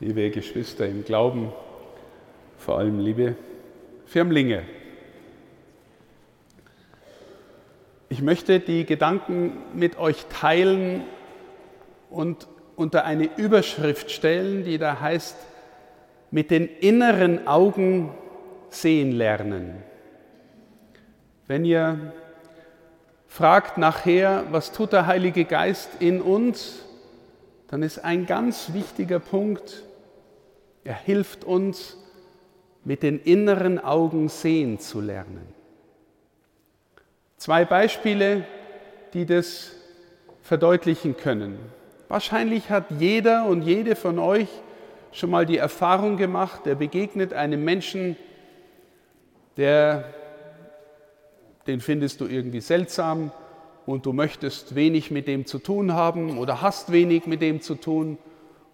liebe Geschwister im Glauben, vor allem liebe Firmlinge. Ich möchte die Gedanken mit euch teilen und unter eine Überschrift stellen, die da heißt, mit den inneren Augen sehen lernen. Wenn ihr fragt nachher, was tut der Heilige Geist in uns, dann ist ein ganz wichtiger Punkt, er hilft uns, mit den inneren Augen sehen zu lernen. Zwei Beispiele, die das verdeutlichen können. Wahrscheinlich hat jeder und jede von euch schon mal die Erfahrung gemacht, der begegnet einem Menschen, der, den findest du irgendwie seltsam und du möchtest wenig mit dem zu tun haben oder hast wenig mit dem zu tun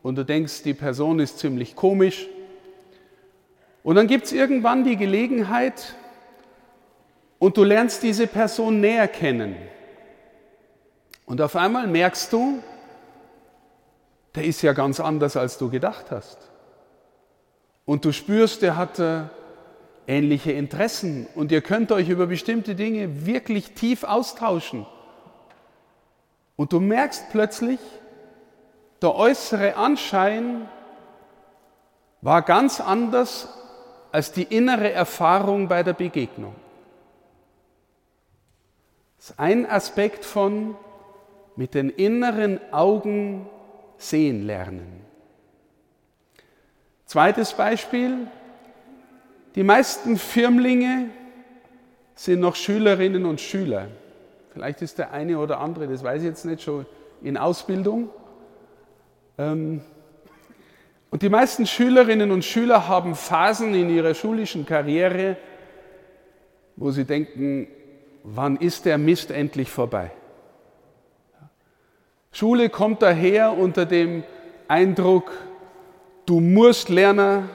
und du denkst, die Person ist ziemlich komisch. Und dann gibt es irgendwann die Gelegenheit, und du lernst diese Person näher kennen. Und auf einmal merkst du, der ist ja ganz anders, als du gedacht hast. Und du spürst, der hat äh, ähnliche Interessen und ihr könnt euch über bestimmte Dinge wirklich tief austauschen. Und du merkst plötzlich, der äußere Anschein war ganz anders als die innere Erfahrung bei der Begegnung. Das ist ein Aspekt von mit den inneren Augen sehen lernen. Zweites Beispiel. Die meisten Firmlinge sind noch Schülerinnen und Schüler. Vielleicht ist der eine oder andere, das weiß ich jetzt nicht, schon in Ausbildung. Ähm, und die meisten Schülerinnen und Schüler haben Phasen in ihrer schulischen Karriere, wo sie denken, wann ist der Mist endlich vorbei? Schule kommt daher unter dem Eindruck, du musst lernen,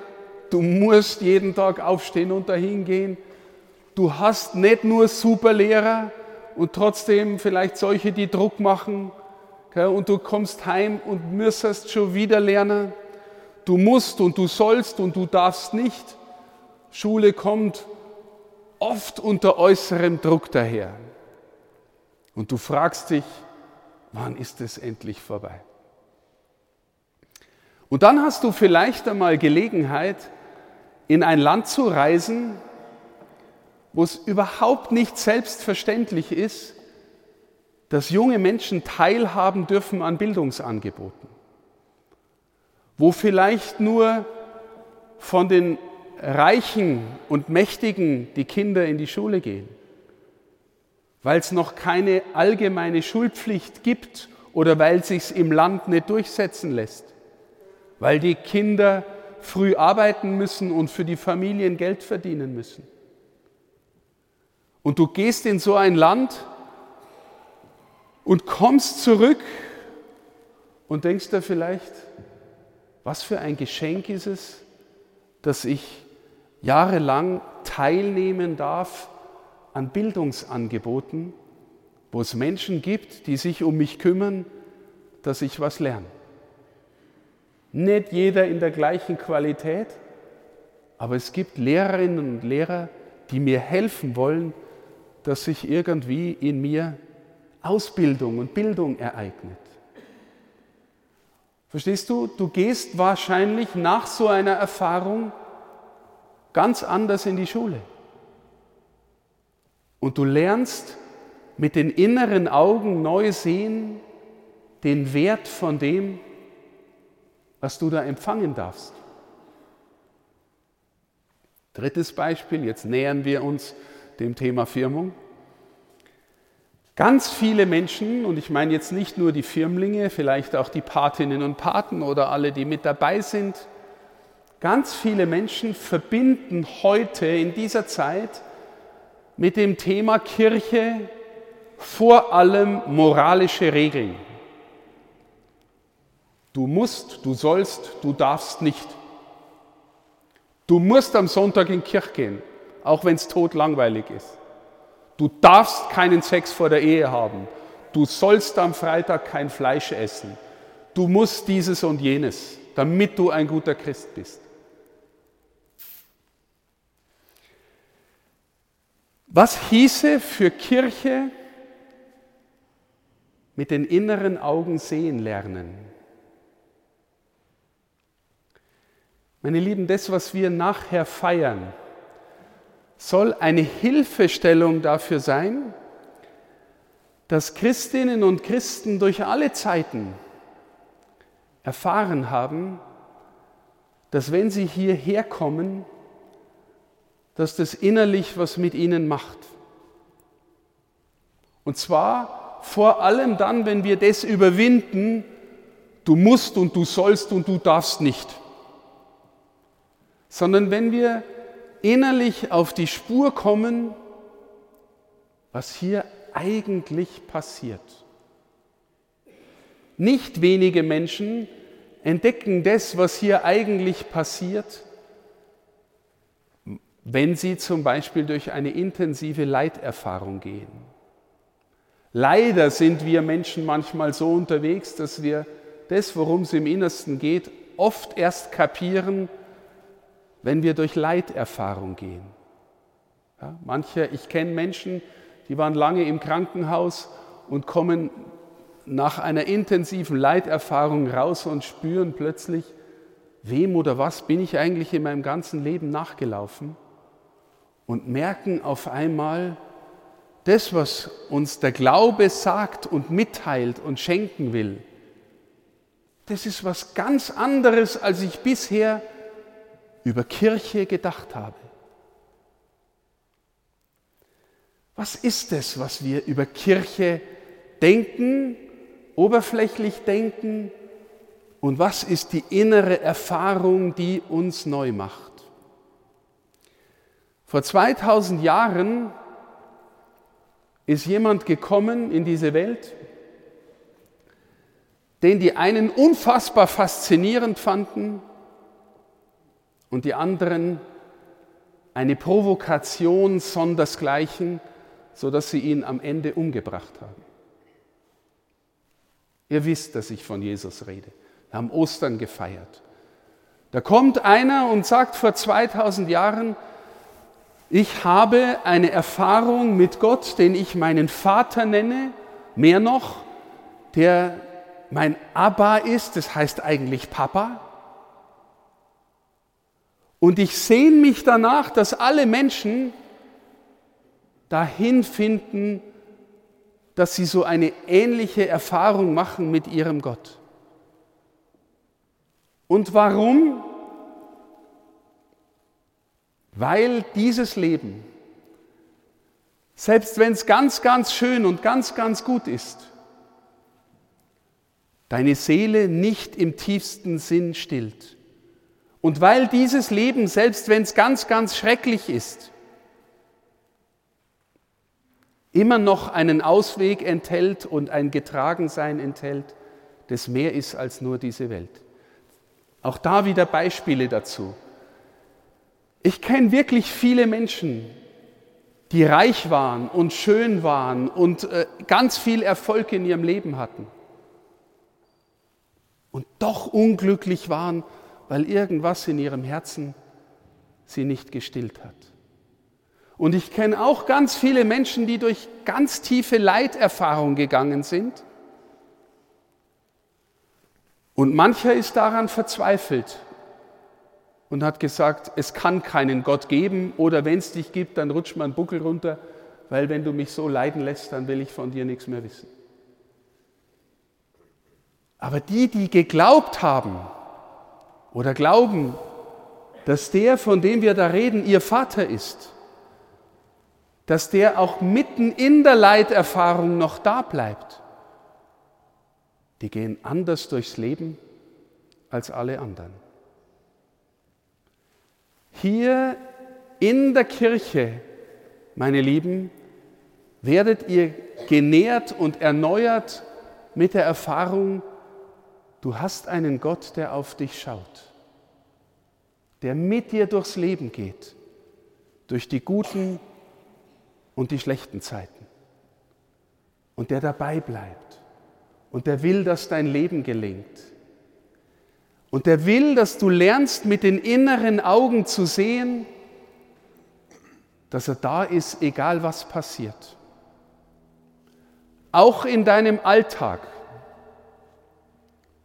du musst jeden Tag aufstehen und dahin gehen. Du hast nicht nur super Lehrer und trotzdem vielleicht solche, die Druck machen. Und du kommst heim und müsstest schon wieder lernen. Du musst und du sollst und du darfst nicht. Schule kommt oft unter äußerem Druck daher. Und du fragst dich, wann ist es endlich vorbei? Und dann hast du vielleicht einmal Gelegenheit, in ein Land zu reisen, wo es überhaupt nicht selbstverständlich ist, dass junge Menschen teilhaben dürfen an Bildungsangeboten, wo vielleicht nur von den Reichen und Mächtigen die Kinder in die Schule gehen, weil es noch keine allgemeine Schulpflicht gibt oder weil es sich im Land nicht durchsetzen lässt, weil die Kinder früh arbeiten müssen und für die Familien Geld verdienen müssen. Und du gehst in so ein Land und kommst zurück und denkst dir vielleicht, was für ein Geschenk ist es, dass ich jahrelang teilnehmen darf an Bildungsangeboten, wo es Menschen gibt, die sich um mich kümmern, dass ich was lerne. Nicht jeder in der gleichen Qualität, aber es gibt Lehrerinnen und Lehrer, die mir helfen wollen, dass sich irgendwie in mir Ausbildung und Bildung ereignet. Verstehst du? Du gehst wahrscheinlich nach so einer Erfahrung ganz anders in die Schule. Und du lernst mit den inneren Augen neu sehen den Wert von dem, was du da empfangen darfst. Drittes Beispiel, jetzt nähern wir uns dem Thema Firmung. Ganz viele Menschen, und ich meine jetzt nicht nur die Firmlinge, vielleicht auch die Patinnen und Paten oder alle, die mit dabei sind, Ganz viele Menschen verbinden heute in dieser Zeit mit dem Thema Kirche vor allem moralische Regeln. Du musst, du sollst, du darfst nicht. Du musst am Sonntag in die Kirche gehen, auch wenn es tot langweilig ist. Du darfst keinen Sex vor der Ehe haben. Du sollst am Freitag kein Fleisch essen. Du musst dieses und jenes. damit du ein guter Christ bist. Was hieße für Kirche mit den inneren Augen sehen lernen? Meine Lieben, das, was wir nachher feiern, soll eine Hilfestellung dafür sein, dass Christinnen und Christen durch alle Zeiten erfahren haben, dass wenn sie hierher kommen, dass das innerlich was mit ihnen macht. Und zwar vor allem dann, wenn wir das überwinden, du musst und du sollst und du darfst nicht, sondern wenn wir innerlich auf die Spur kommen, was hier eigentlich passiert. Nicht wenige Menschen entdecken das, was hier eigentlich passiert, wenn sie zum Beispiel durch eine intensive Leiterfahrung gehen. Leider sind wir Menschen manchmal so unterwegs, dass wir das, worum es im Innersten geht, oft erst kapieren, wenn wir durch Leiterfahrung gehen. Ja, manche, ich kenne Menschen, die waren lange im Krankenhaus und kommen nach einer intensiven Leiterfahrung raus und spüren plötzlich, wem oder was bin ich eigentlich in meinem ganzen Leben nachgelaufen und merken auf einmal, das, was uns der Glaube sagt und mitteilt und schenken will, das ist was ganz anderes, als ich bisher über Kirche gedacht habe. Was ist es, was wir über Kirche denken, oberflächlich denken und was ist die innere Erfahrung, die uns neu macht? Vor 2000 Jahren ist jemand gekommen in diese Welt, den die einen unfassbar faszinierend fanden und die anderen eine Provokation sondersgleichen, sodass sie ihn am Ende umgebracht haben. Ihr wisst, dass ich von Jesus rede. Wir haben Ostern gefeiert. Da kommt einer und sagt vor 2000 Jahren, ich habe eine Erfahrung mit Gott, den ich meinen Vater nenne, mehr noch, der mein Abba ist, das heißt eigentlich Papa. Und ich sehne mich danach, dass alle Menschen dahin finden, dass sie so eine ähnliche Erfahrung machen mit ihrem Gott. Und warum? Weil dieses Leben, selbst wenn es ganz, ganz schön und ganz, ganz gut ist, deine Seele nicht im tiefsten Sinn stillt. Und weil dieses Leben, selbst wenn es ganz, ganz schrecklich ist, immer noch einen Ausweg enthält und ein Getragensein enthält, das mehr ist als nur diese Welt. Auch da wieder Beispiele dazu. Ich kenne wirklich viele Menschen, die reich waren und schön waren und äh, ganz viel Erfolg in ihrem Leben hatten und doch unglücklich waren weil irgendwas in ihrem Herzen sie nicht gestillt hat. Und ich kenne auch ganz viele Menschen, die durch ganz tiefe Leiterfahrung gegangen sind. Und mancher ist daran verzweifelt und hat gesagt, es kann keinen Gott geben oder wenn es dich gibt, dann rutscht man Buckel runter, weil wenn du mich so leiden lässt, dann will ich von dir nichts mehr wissen. Aber die, die geglaubt haben, oder glauben, dass der, von dem wir da reden, ihr Vater ist, dass der auch mitten in der Leiterfahrung noch da bleibt, die gehen anders durchs Leben als alle anderen. Hier in der Kirche, meine Lieben, werdet ihr genährt und erneuert mit der Erfahrung, Du hast einen Gott, der auf dich schaut, der mit dir durchs Leben geht, durch die guten und die schlechten Zeiten. Und der dabei bleibt und der will, dass dein Leben gelingt. Und er will, dass du lernst, mit den inneren Augen zu sehen, dass er da ist, egal was passiert. Auch in deinem Alltag.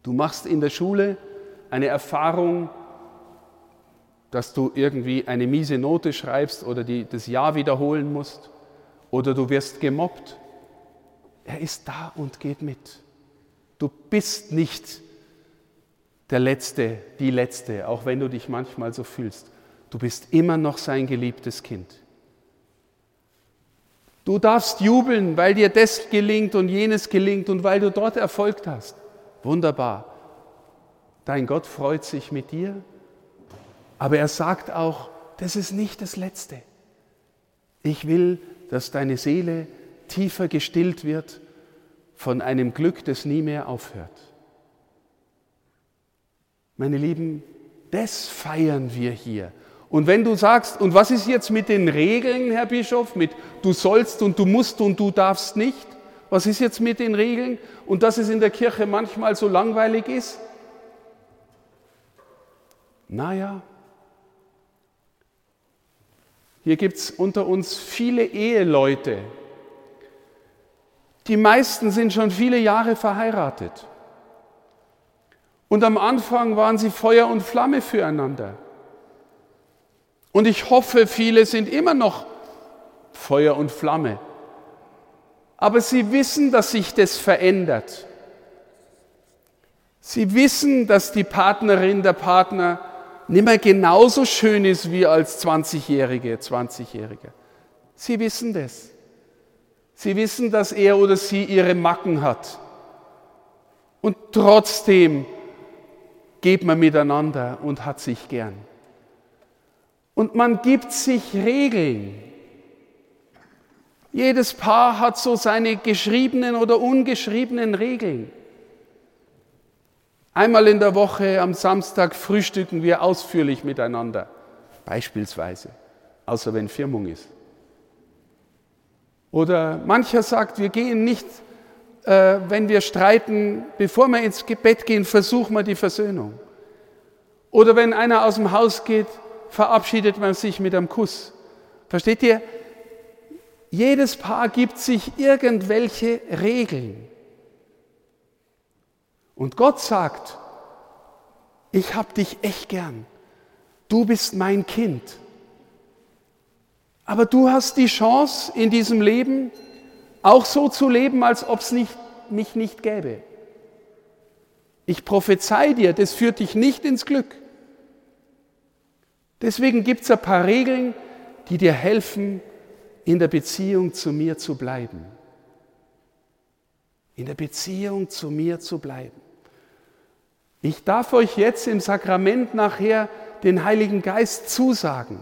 Du machst in der Schule eine Erfahrung, dass du irgendwie eine miese Note schreibst oder die, das Jahr wiederholen musst oder du wirst gemobbt. Er ist da und geht mit. Du bist nicht der Letzte, die Letzte, auch wenn du dich manchmal so fühlst. Du bist immer noch sein geliebtes Kind. Du darfst jubeln, weil dir das gelingt und jenes gelingt und weil du dort erfolgt hast. Wunderbar. Dein Gott freut sich mit dir, aber er sagt auch, das ist nicht das Letzte. Ich will, dass deine Seele tiefer gestillt wird von einem Glück, das nie mehr aufhört. Meine Lieben, das feiern wir hier. Und wenn du sagst, und was ist jetzt mit den Regeln, Herr Bischof, mit du sollst und du musst und du darfst nicht? Was ist jetzt mit den Regeln? Und dass es in der Kirche manchmal so langweilig ist? Naja, hier gibt es unter uns viele Eheleute. Die meisten sind schon viele Jahre verheiratet. Und am Anfang waren sie Feuer und Flamme füreinander. Und ich hoffe, viele sind immer noch Feuer und Flamme. Aber sie wissen, dass sich das verändert. Sie wissen, dass die Partnerin, der Partner nicht mehr genauso schön ist wie als 20-Jährige, 20-Jährige. Sie wissen das. Sie wissen, dass er oder sie ihre Macken hat. Und trotzdem geht man miteinander und hat sich gern. Und man gibt sich Regeln. Jedes Paar hat so seine geschriebenen oder ungeschriebenen Regeln. Einmal in der Woche am Samstag frühstücken wir ausführlich miteinander, beispielsweise, außer wenn Firmung ist. Oder mancher sagt, wir gehen nicht, äh, wenn wir streiten, bevor wir ins Bett gehen, versuchen wir die Versöhnung. Oder wenn einer aus dem Haus geht, verabschiedet man sich mit einem Kuss. Versteht ihr? Jedes Paar gibt sich irgendwelche Regeln. Und Gott sagt, ich habe dich echt gern. Du bist mein Kind. Aber du hast die Chance in diesem Leben auch so zu leben, als ob es mich nicht gäbe. Ich prophezei dir, das führt dich nicht ins Glück. Deswegen gibt es ein paar Regeln, die dir helfen, in der Beziehung zu mir zu bleiben. In der Beziehung zu mir zu bleiben. Ich darf euch jetzt im Sakrament nachher den Heiligen Geist zusagen.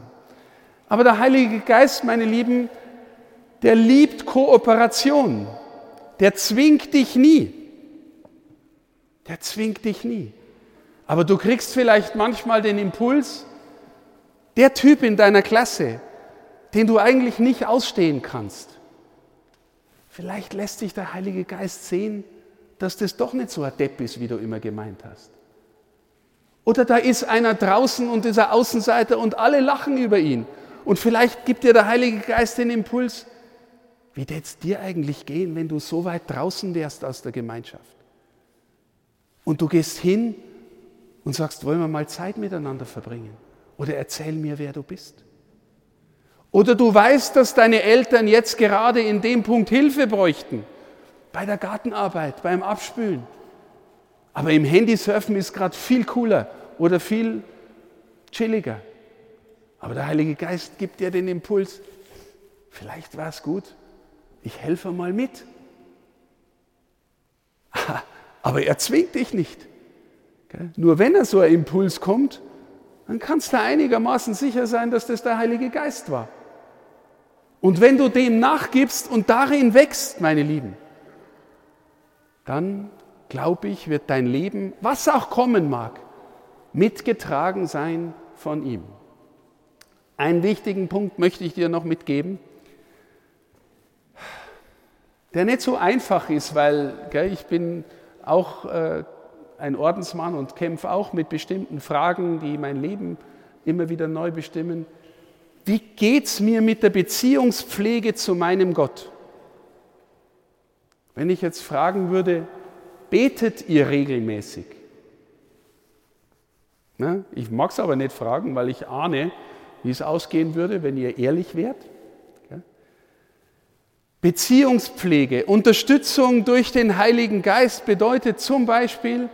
Aber der Heilige Geist, meine Lieben, der liebt Kooperation. Der zwingt dich nie. Der zwingt dich nie. Aber du kriegst vielleicht manchmal den Impuls, der Typ in deiner Klasse, den du eigentlich nicht ausstehen kannst. Vielleicht lässt sich der Heilige Geist sehen, dass das doch nicht so ein Depp ist, wie du immer gemeint hast. Oder da ist einer draußen und dieser Außenseiter und alle lachen über ihn. Und vielleicht gibt dir der Heilige Geist den Impuls, wie täte es dir eigentlich gehen, wenn du so weit draußen wärst aus der Gemeinschaft? Und du gehst hin und sagst, wollen wir mal Zeit miteinander verbringen? Oder erzähl mir, wer du bist. Oder du weißt, dass deine Eltern jetzt gerade in dem Punkt Hilfe bräuchten. Bei der Gartenarbeit, beim Abspülen. Aber im Handysurfen ist gerade viel cooler oder viel chilliger. Aber der Heilige Geist gibt dir den Impuls, vielleicht war es gut, ich helfe mal mit. Aber er zwingt dich nicht. Nur wenn er so ein Impuls kommt, dann kannst du einigermaßen sicher sein, dass das der Heilige Geist war. Und wenn du dem nachgibst und darin wächst, meine Lieben, dann glaube ich, wird dein Leben, was auch kommen mag, mitgetragen sein von ihm. Einen wichtigen Punkt möchte ich dir noch mitgeben, der nicht so einfach ist, weil gell, ich bin auch äh, ein Ordensmann und kämpfe auch mit bestimmten Fragen, die mein Leben immer wieder neu bestimmen. Wie geht es mir mit der Beziehungspflege zu meinem Gott? Wenn ich jetzt fragen würde, betet ihr regelmäßig? Ne? Ich mag es aber nicht fragen, weil ich ahne, wie es ausgehen würde, wenn ihr ehrlich wärt. Beziehungspflege, Unterstützung durch den Heiligen Geist bedeutet zum Beispiel,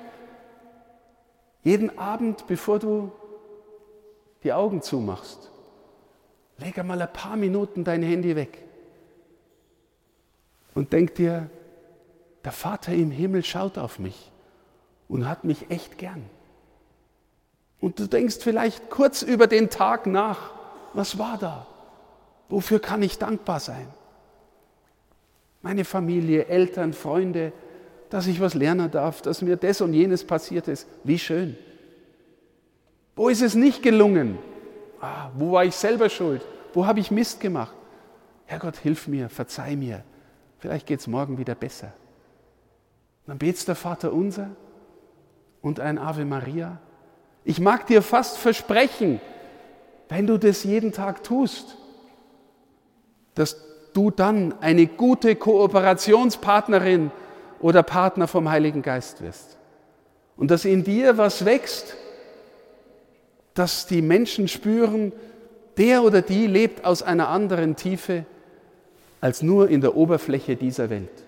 jeden Abend, bevor du die Augen zumachst, leg einmal ein paar Minuten dein Handy weg und denk dir, der Vater im Himmel schaut auf mich und hat mich echt gern. Und du denkst vielleicht kurz über den Tag nach, was war da? Wofür kann ich dankbar sein? Meine Familie, Eltern, Freunde, dass ich was lernen darf, dass mir das und jenes passiert ist. Wie schön. Wo ist es nicht gelungen? Ah, wo war ich selber schuld? Wo habe ich Mist gemacht? Herrgott, hilf mir, verzeih mir. Vielleicht geht es morgen wieder besser. Dann betst der Vater unser und ein Ave Maria. Ich mag dir fast versprechen, wenn du das jeden Tag tust, dass du dann eine gute Kooperationspartnerin oder Partner vom Heiligen Geist wirst. Und dass in dir was wächst, dass die Menschen spüren, der oder die lebt aus einer anderen Tiefe als nur in der Oberfläche dieser Welt.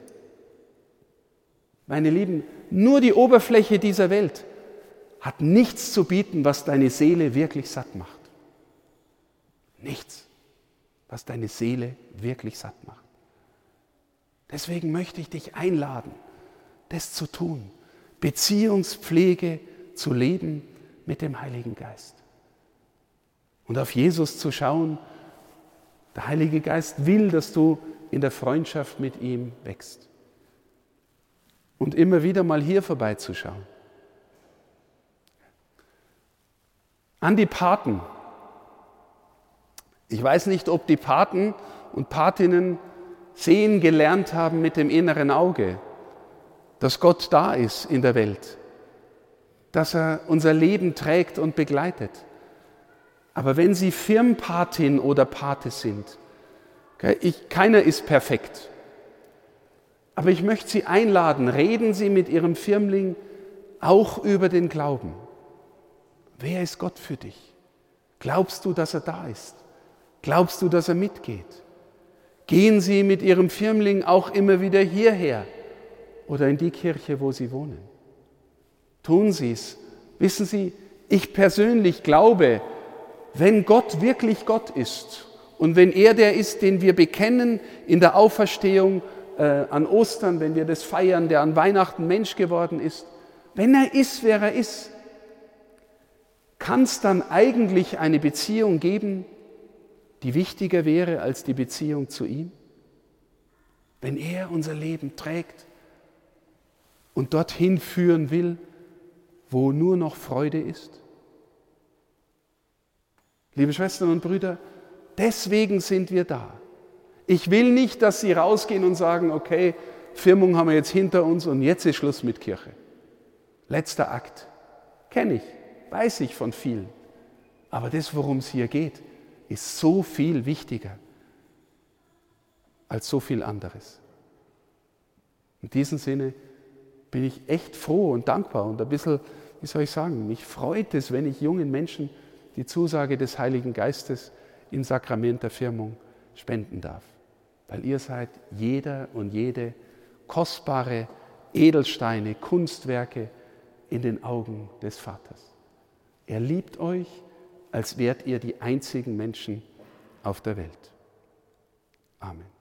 Meine Lieben, nur die Oberfläche dieser Welt hat nichts zu bieten, was deine Seele wirklich satt macht. Nichts, was deine Seele wirklich satt macht. Deswegen möchte ich dich einladen, das zu tun, Beziehungspflege zu leben mit dem Heiligen Geist. Und auf Jesus zu schauen, der Heilige Geist will, dass du in der Freundschaft mit ihm wächst. Und immer wieder mal hier vorbeizuschauen. An die Paten. Ich weiß nicht, ob die Paten und Patinnen sehen gelernt haben mit dem inneren Auge, dass Gott da ist in der Welt, dass er unser Leben trägt und begleitet. Aber wenn Sie Firmpatin oder Pate sind, ich, keiner ist perfekt, aber ich möchte Sie einladen, reden Sie mit Ihrem Firmling auch über den Glauben. Wer ist Gott für dich? Glaubst du, dass er da ist? Glaubst du, dass er mitgeht? Gehen Sie mit Ihrem Firmling auch immer wieder hierher oder in die Kirche, wo Sie wohnen? Tun Sie es. Wissen Sie, ich persönlich glaube, wenn Gott wirklich Gott ist und wenn er der ist, den wir bekennen in der Auferstehung äh, an Ostern, wenn wir das feiern, der an Weihnachten Mensch geworden ist, wenn er ist, wer er ist, kann es dann eigentlich eine Beziehung geben, die wichtiger wäre als die Beziehung zu ihm? Wenn er unser Leben trägt und dorthin führen will, wo nur noch Freude ist? Liebe Schwestern und Brüder, deswegen sind wir da. Ich will nicht, dass Sie rausgehen und sagen, okay, Firmung haben wir jetzt hinter uns und jetzt ist Schluss mit Kirche. Letzter Akt. Kenne ich weiß ich von vielen. Aber das, worum es hier geht, ist so viel wichtiger als so viel anderes. In diesem Sinne bin ich echt froh und dankbar und ein bisschen, wie soll ich sagen, mich freut es, wenn ich jungen Menschen die Zusage des Heiligen Geistes im Sakrament der Firmung spenden darf. Weil ihr seid jeder und jede kostbare Edelsteine, Kunstwerke in den Augen des Vaters. Er liebt euch, als wärt ihr die einzigen Menschen auf der Welt. Amen.